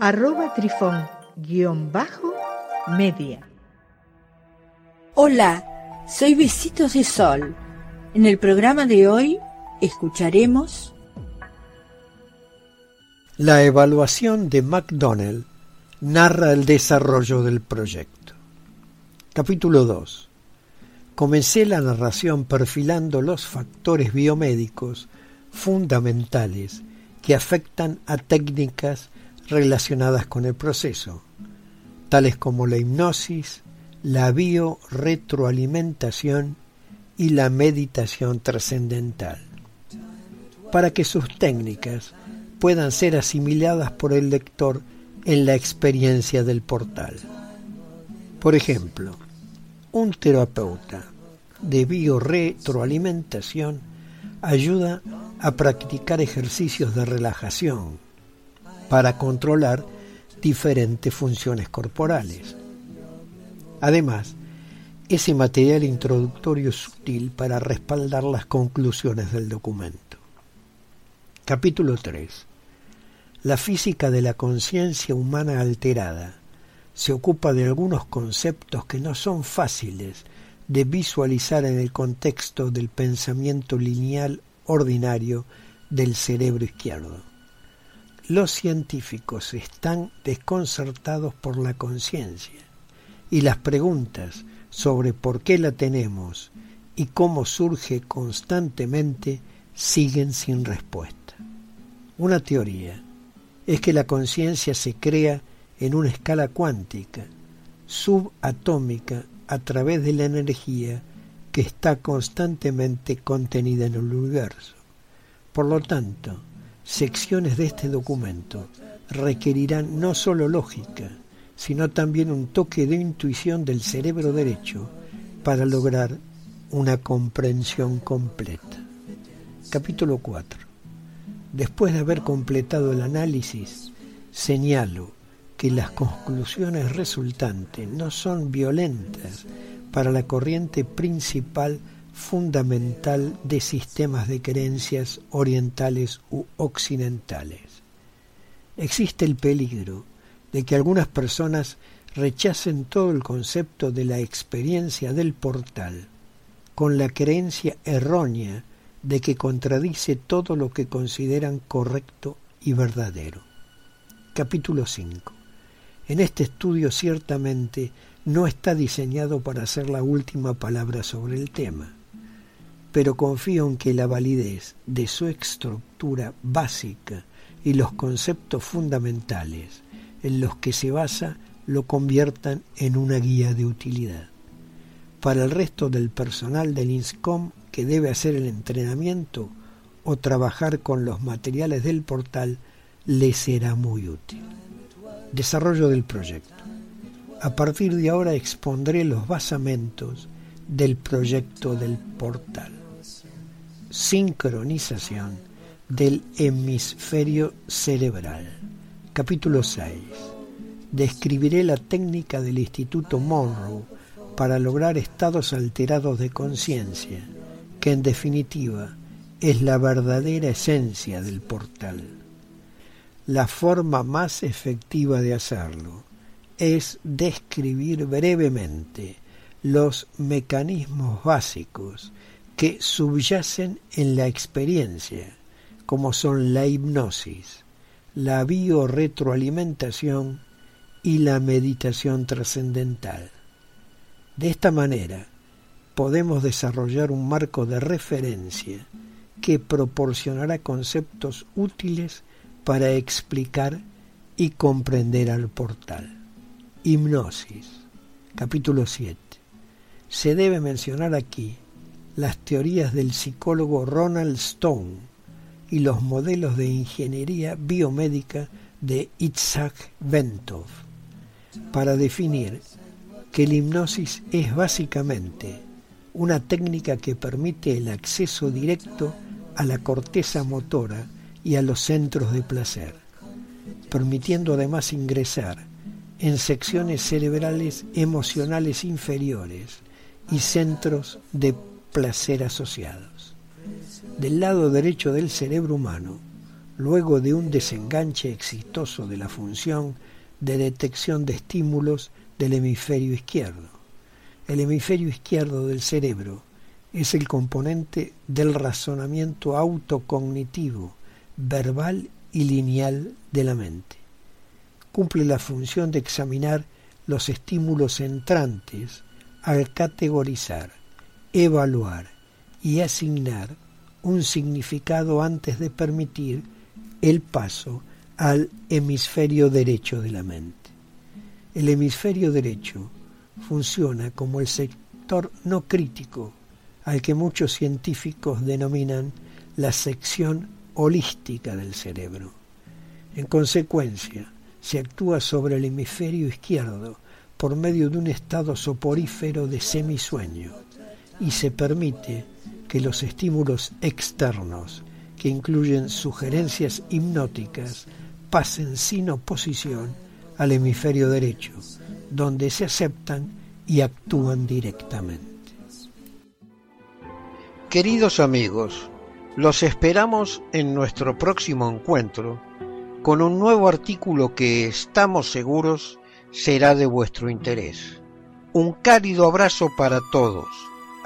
arroba trifón guion bajo media. Hola, soy Besitos de Sol. En el programa de hoy escucharemos La evaluación de McDonnell narra el desarrollo del proyecto. Capítulo 2. Comencé la narración perfilando los factores biomédicos fundamentales que afectan a técnicas relacionadas con el proceso, tales como la hipnosis, la biorretroalimentación y la meditación trascendental, para que sus técnicas puedan ser asimiladas por el lector en la experiencia del portal. Por ejemplo, un terapeuta de biorretroalimentación ayuda a practicar ejercicios de relajación, para controlar diferentes funciones corporales. Además, ese material introductorio es útil para respaldar las conclusiones del documento. Capítulo 3. La física de la conciencia humana alterada se ocupa de algunos conceptos que no son fáciles de visualizar en el contexto del pensamiento lineal ordinario del cerebro izquierdo. Los científicos están desconcertados por la conciencia y las preguntas sobre por qué la tenemos y cómo surge constantemente siguen sin respuesta. Una teoría es que la conciencia se crea en una escala cuántica, subatómica, a través de la energía que está constantemente contenida en el universo. Por lo tanto, secciones de este documento requerirán no solo lógica, sino también un toque de intuición del cerebro derecho para lograr una comprensión completa. Capítulo 4. Después de haber completado el análisis, señalo que las conclusiones resultantes no son violentas para la corriente principal fundamental de sistemas de creencias orientales u occidentales. Existe el peligro de que algunas personas rechacen todo el concepto de la experiencia del portal con la creencia errónea de que contradice todo lo que consideran correcto y verdadero. Capítulo 5. En este estudio ciertamente no está diseñado para ser la última palabra sobre el tema pero confío en que la validez de su estructura básica y los conceptos fundamentales en los que se basa lo conviertan en una guía de utilidad. Para el resto del personal del INSCOM que debe hacer el entrenamiento o trabajar con los materiales del portal, le será muy útil. Desarrollo del proyecto. A partir de ahora expondré los basamentos del proyecto del portal sincronización del hemisferio cerebral. Capítulo 6. Describiré la técnica del Instituto Monroe para lograr estados alterados de conciencia, que en definitiva es la verdadera esencia del portal. La forma más efectiva de hacerlo es describir brevemente los mecanismos básicos que subyacen en la experiencia, como son la hipnosis, la biorretroalimentación y la meditación trascendental. De esta manera, podemos desarrollar un marco de referencia que proporcionará conceptos útiles para explicar y comprender al portal. Hipnosis. Capítulo 7. Se debe mencionar aquí las teorías del psicólogo Ronald Stone y los modelos de ingeniería biomédica de Itzhak Bentov. para definir que la hipnosis es básicamente una técnica que permite el acceso directo a la corteza motora y a los centros de placer, permitiendo además ingresar en secciones cerebrales emocionales inferiores y centros de placer asociados. Del lado derecho del cerebro humano, luego de un desenganche exitoso de la función de detección de estímulos del hemisferio izquierdo. El hemisferio izquierdo del cerebro es el componente del razonamiento autocognitivo, verbal y lineal de la mente. Cumple la función de examinar los estímulos entrantes al categorizar, evaluar y asignar un significado antes de permitir el paso al hemisferio derecho de la mente. El hemisferio derecho funciona como el sector no crítico al que muchos científicos denominan la sección holística del cerebro. En consecuencia, se actúa sobre el hemisferio izquierdo por medio de un estado soporífero de semisueño y se permite que los estímulos externos, que incluyen sugerencias hipnóticas, pasen sin oposición al hemisferio derecho, donde se aceptan y actúan directamente. Queridos amigos, los esperamos en nuestro próximo encuentro con un nuevo artículo que estamos seguros será de vuestro interés. Un cálido abrazo para todos.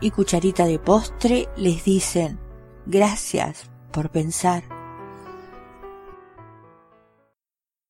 y cucharita de postre les dicen gracias por pensar